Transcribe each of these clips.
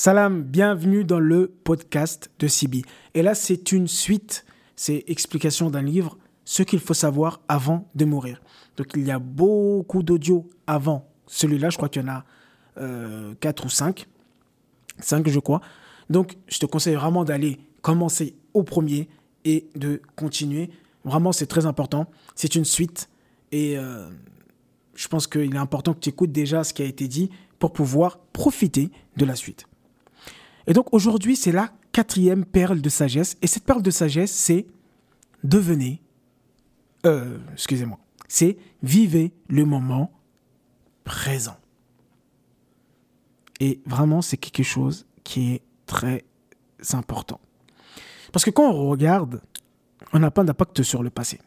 Salam, bienvenue dans le podcast de Sibi. Et là, c'est une suite, c'est explication d'un livre, ce qu'il faut savoir avant de mourir. Donc il y a beaucoup d'audio avant celui-là, je crois qu'il y en a euh, 4 ou 5. 5 je crois. Donc je te conseille vraiment d'aller commencer au premier et de continuer. Vraiment, c'est très important. C'est une suite et euh, je pense qu'il est important que tu écoutes déjà ce qui a été dit pour pouvoir profiter de la suite. Et donc aujourd'hui, c'est la quatrième perle de sagesse. Et cette perle de sagesse, c'est devenez, euh, excusez-moi, c'est vivez le moment présent. Et vraiment, c'est quelque chose qui est très important. Parce que quand on regarde, on n'a pas d'impact sur le passé.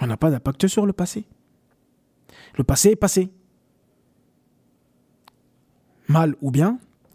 On n'a pas d'impact sur le passé. Le passé est passé. Mal ou bien,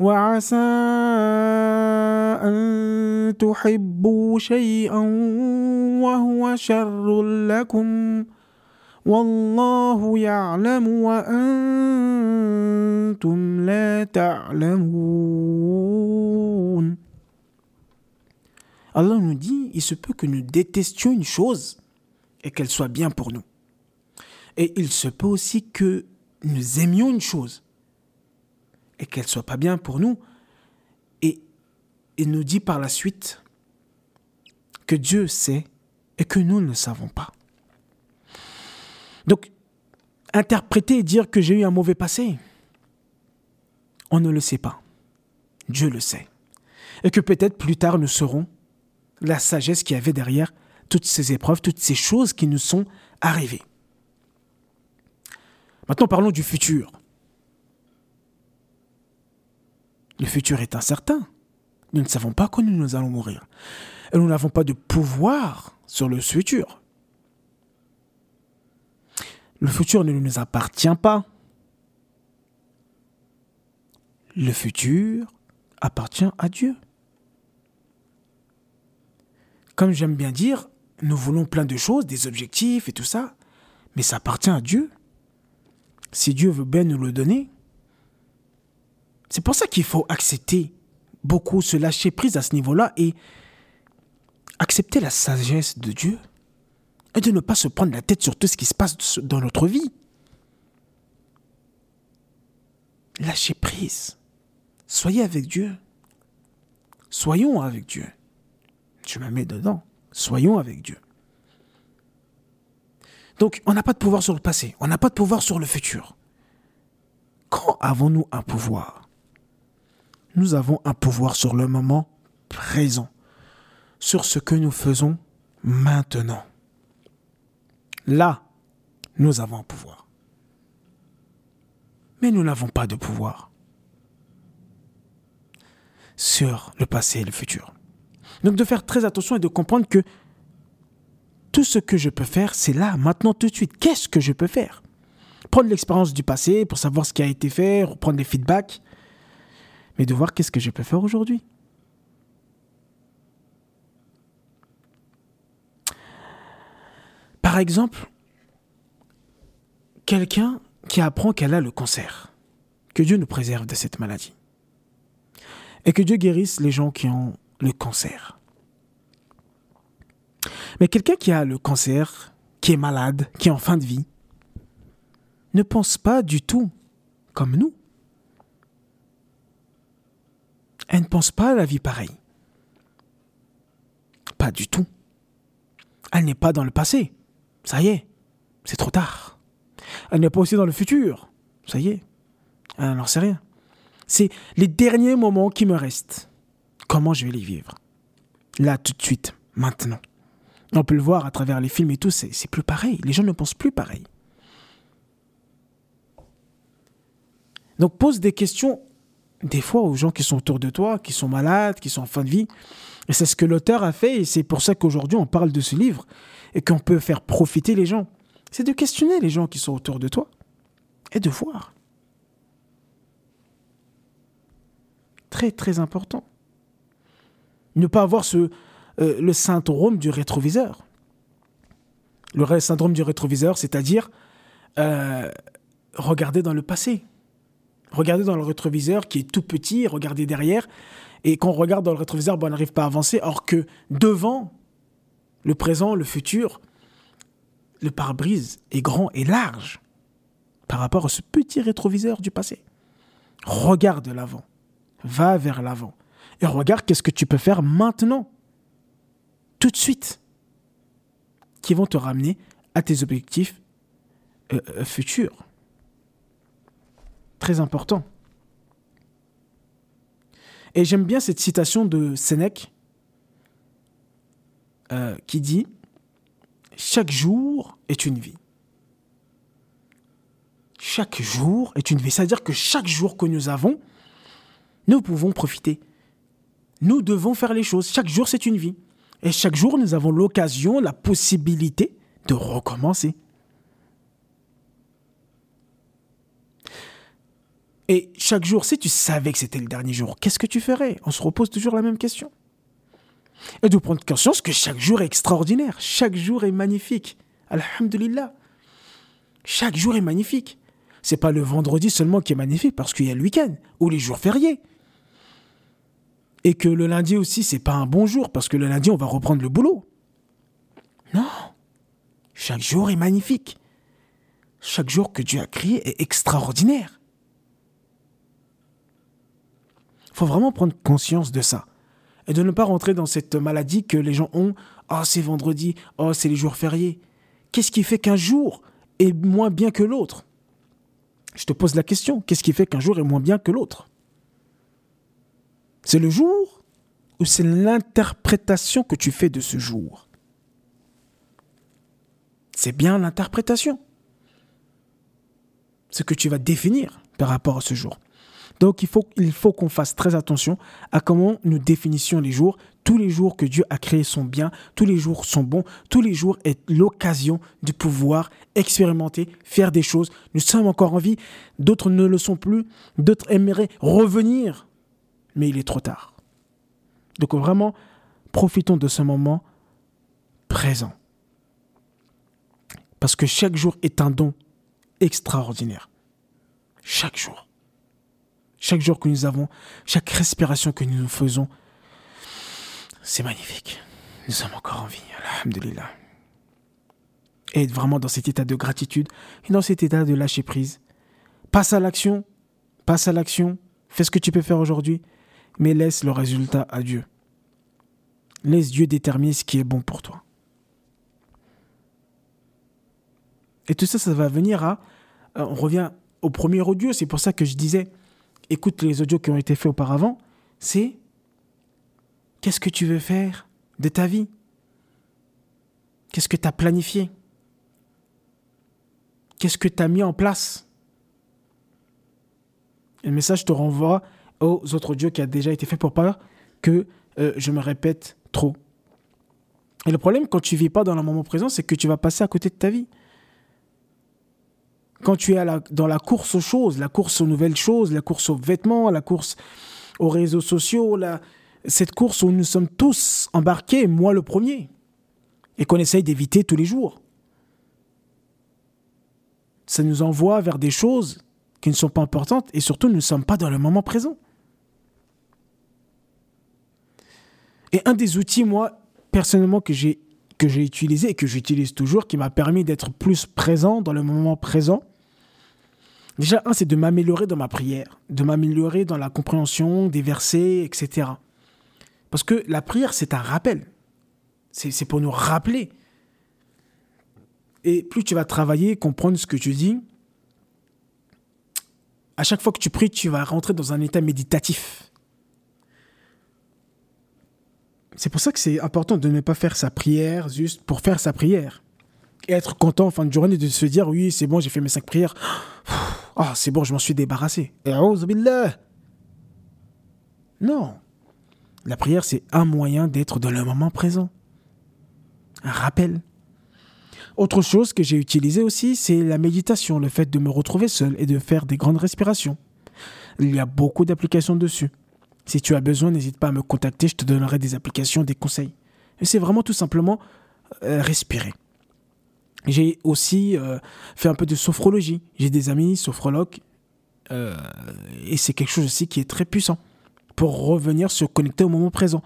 وعسى أن تحبوا شيئا وهو شر لكم والله يعلم وأنتم لا تعلمون Allah nous dit, il se peut que nous détestions une chose et qu'elle soit bien pour nous. Et il se peut aussi que nous aimions une chose et qu'elle soit pas bien pour nous. Et il nous dit par la suite que Dieu sait et que nous ne savons pas. Donc, interpréter et dire que j'ai eu un mauvais passé, on ne le sait pas. Dieu le sait. Et que peut-être plus tard nous saurons la sagesse qu'il y avait derrière toutes ces épreuves, toutes ces choses qui nous sont arrivées. Maintenant, parlons du futur. Le futur est incertain. Nous ne savons pas quand nous allons mourir. Et nous n'avons pas de pouvoir sur le futur. Le futur ne nous appartient pas. Le futur appartient à Dieu. Comme j'aime bien dire, nous voulons plein de choses, des objectifs et tout ça, mais ça appartient à Dieu. Si Dieu veut bien nous le donner, c'est pour ça qu'il faut accepter beaucoup, se lâcher prise à ce niveau-là et accepter la sagesse de Dieu et de ne pas se prendre la tête sur tout ce qui se passe dans notre vie. Lâchez prise. Soyez avec Dieu. Soyons avec Dieu. Je me mets dedans. Soyons avec Dieu. Donc, on n'a pas de pouvoir sur le passé. On n'a pas de pouvoir sur le futur. Quand avons-nous un pouvoir? Nous avons un pouvoir sur le moment présent, sur ce que nous faisons maintenant. Là, nous avons un pouvoir. Mais nous n'avons pas de pouvoir sur le passé et le futur. Donc de faire très attention et de comprendre que tout ce que je peux faire, c'est là, maintenant, tout de suite. Qu'est-ce que je peux faire? Prendre l'expérience du passé pour savoir ce qui a été fait, prendre des feedbacks, mais de voir qu'est-ce que je peux faire aujourd'hui. Par exemple, quelqu'un qui apprend qu'elle a le cancer. Que Dieu nous préserve de cette maladie. Et que Dieu guérisse les gens qui ont le cancer. Mais quelqu'un qui a le cancer, qui est malade, qui est en fin de vie, ne pense pas du tout comme nous. Elle ne pense pas à la vie pareille. Pas du tout. Elle n'est pas dans le passé. Ça y est, c'est trop tard. Elle n'est pas aussi dans le futur. Ça y est, elle n'en sait rien. C'est les derniers moments qui me restent. Comment je vais les vivre? Là, tout de suite, maintenant. On peut le voir à travers les films et tout, c'est plus pareil. Les gens ne pensent plus pareil. Donc pose des questions des fois aux gens qui sont autour de toi, qui sont malades, qui sont en fin de vie. Et c'est ce que l'auteur a fait et c'est pour ça qu'aujourd'hui on parle de ce livre et qu'on peut faire profiter les gens. C'est de questionner les gens qui sont autour de toi et de voir. Très très important. Ne pas avoir ce, euh, le syndrome du rétroviseur. Le syndrome du rétroviseur, c'est-à-dire euh, regarder dans le passé. Regarder dans le rétroviseur qui est tout petit, regarder derrière. Et quand on regarde dans le rétroviseur, on n'arrive pas à avancer. Or que devant, le présent, le futur, le pare-brise est grand et large par rapport à ce petit rétroviseur du passé. Regarde l'avant. Va vers l'avant. Et regarde qu'est-ce que tu peux faire maintenant. Tout de suite. Qui vont te ramener à tes objectifs euh, euh, futurs. Très important. Et j'aime bien cette citation de Sénèque euh, qui dit Chaque jour est une vie. Chaque jour est une vie. C'est-à-dire que chaque jour que nous avons, nous pouvons profiter. Nous devons faire les choses. Chaque jour, c'est une vie. Et chaque jour, nous avons l'occasion, la possibilité de recommencer. Et chaque jour, si tu savais que c'était le dernier jour, qu'est-ce que tu ferais? On se repose toujours la même question. Et de prendre conscience que chaque jour est extraordinaire, chaque jour est magnifique. Alhamdulillah. Chaque jour est magnifique. C'est pas le vendredi seulement qui est magnifique parce qu'il y a le week-end ou les jours fériés. Et que le lundi aussi, c'est pas un bon jour parce que le lundi, on va reprendre le boulot. Non. Chaque jour est magnifique. Chaque jour que Dieu a créé est extraordinaire. Faut vraiment prendre conscience de ça. Et de ne pas rentrer dans cette maladie que les gens ont. Oh, c'est vendredi. Oh, c'est les jours fériés. Qu'est-ce qui fait qu'un jour est moins bien que l'autre? Je te pose la question. Qu'est-ce qui fait qu'un jour est moins bien que l'autre? C'est le jour ou c'est l'interprétation que tu fais de ce jour? C'est bien l'interprétation. Ce que tu vas définir par rapport à ce jour. Donc il faut, qu'on fasse très attention à comment nous définissions les jours. Tous les jours que Dieu a créés sont bien, tous les jours sont bons, tous les jours est l'occasion de pouvoir expérimenter, faire des choses. Nous sommes encore en vie, d'autres ne le sont plus, d'autres aimeraient revenir, mais il est trop tard. Donc vraiment, profitons de ce moment présent. Parce que chaque jour est un don extraordinaire. Chaque jour. Chaque jour que nous avons, chaque respiration que nous faisons, c'est magnifique. Nous sommes encore en vie, alhamdulillah. Et être vraiment dans cet état de gratitude dans cet état de lâcher prise. Passe à l'action, passe à l'action, fais ce que tu peux faire aujourd'hui, mais laisse le résultat à Dieu. Laisse Dieu déterminer ce qui est bon pour toi. Et tout ça, ça va venir à... Euh, on revient au premier audio, c'est pour ça que je disais, écoute les audios qui ont été faits auparavant, c'est qu'est-ce que tu veux faire de ta vie? Qu'est-ce que tu as planifié? Qu'est-ce que tu as mis en place? Le message te renvoie aux autres audios qui a déjà été fait pour pas que euh, je me répète trop. Et le problème quand tu vis pas dans le moment présent, c'est que tu vas passer à côté de ta vie quand tu es dans la course aux choses, la course aux nouvelles choses, la course aux vêtements, la course aux réseaux sociaux, cette course où nous sommes tous embarqués, moi le premier, et qu'on essaye d'éviter tous les jours. Ça nous envoie vers des choses qui ne sont pas importantes et surtout nous ne sommes pas dans le moment présent. Et un des outils, moi, personnellement, que j'ai que j'ai utilisé et que j'utilise toujours, qui m'a permis d'être plus présent dans le moment présent, Déjà, un, c'est de m'améliorer dans ma prière, de m'améliorer dans la compréhension des versets, etc. Parce que la prière, c'est un rappel. C'est pour nous rappeler. Et plus tu vas travailler, comprendre ce que tu dis, à chaque fois que tu pries, tu vas rentrer dans un état méditatif. C'est pour ça que c'est important de ne pas faire sa prière juste pour faire sa prière. Et être content en fin de journée de se dire oui, c'est bon, j'ai fait mes cinq prières. Ah, c'est bon, je m'en suis débarrassé. Non. La prière, c'est un moyen d'être dans le moment présent. Un rappel. Autre chose que j'ai utilisé aussi, c'est la méditation, le fait de me retrouver seul et de faire des grandes respirations. Il y a beaucoup d'applications dessus. Si tu as besoin, n'hésite pas à me contacter, je te donnerai des applications, des conseils. Et c'est vraiment tout simplement euh, respirer. J'ai aussi euh, fait un peu de sophrologie. J'ai des amis sophrologues euh, et c'est quelque chose aussi qui est très puissant pour revenir se connecter au moment présent.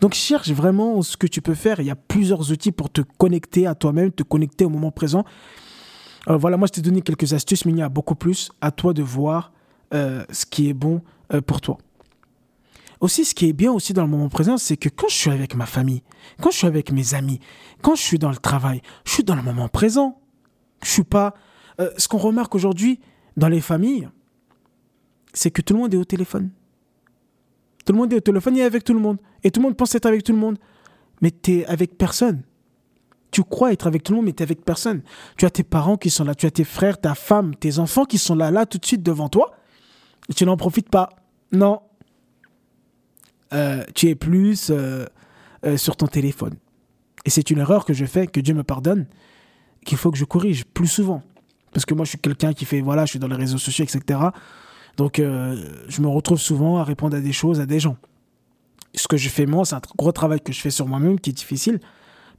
Donc cherche vraiment ce que tu peux faire. Il y a plusieurs outils pour te connecter à toi-même, te connecter au moment présent. Euh, voilà, moi je t'ai donné quelques astuces, mais il y a beaucoup plus. À toi de voir ce qui est bon pour toi. Aussi, ce qui est bien aussi dans le moment présent, c'est que quand je suis avec ma famille, quand je suis avec mes amis, quand je suis dans le travail, je suis dans le moment présent. Je suis pas. ce qu'on remarque aujourd'hui dans les familles, c'est que tout le monde est au téléphone. Tout le monde est au téléphone et avec tout le monde. Et tout le monde pense être avec tout le monde. Mais tu es avec personne. Tu crois être avec tout le monde, mais tu avec personne. Tu as tes parents qui sont là, tu as tes frères, ta femme, tes enfants qui sont là, là, tout de suite devant toi. Et tu n'en profites pas. Non. Euh, tu es plus euh, euh, sur ton téléphone. Et c'est une erreur que je fais, que Dieu me pardonne, qu'il faut que je corrige plus souvent. Parce que moi, je suis quelqu'un qui fait, voilà, je suis dans les réseaux sociaux, etc. Donc, je me retrouve souvent à répondre à des choses, à des gens. Ce que je fais moi, c'est un gros travail que je fais sur moi-même qui est difficile.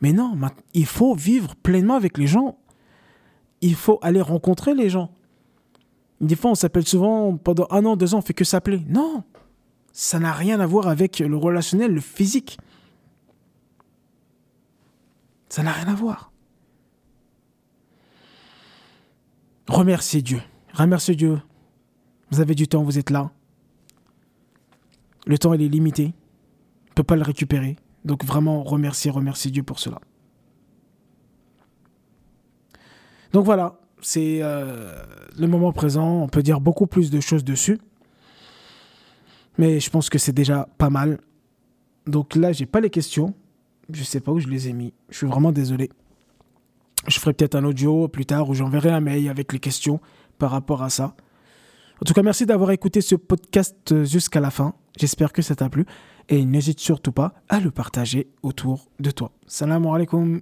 Mais non, il faut vivre pleinement avec les gens. Il faut aller rencontrer les gens. Des fois, on s'appelle souvent, pendant un an, deux ans, on fait que s'appeler. Non, ça n'a rien à voir avec le relationnel, le physique. Ça n'a rien à voir. Remerciez Dieu. Remerciez Dieu vous avez du temps, vous êtes là. Le temps, il est limité. On ne peut pas le récupérer. Donc vraiment, remercier, remercier Dieu pour cela. Donc voilà, c'est euh, le moment présent. On peut dire beaucoup plus de choses dessus. Mais je pense que c'est déjà pas mal. Donc là, j'ai pas les questions. Je sais pas où je les ai mis. Je suis vraiment désolé. Je ferai peut-être un audio plus tard où j'enverrai un mail avec les questions par rapport à ça. En tout cas, merci d'avoir écouté ce podcast jusqu'à la fin. J'espère que ça t'a plu et n'hésite surtout pas à le partager autour de toi. Salam alaikum.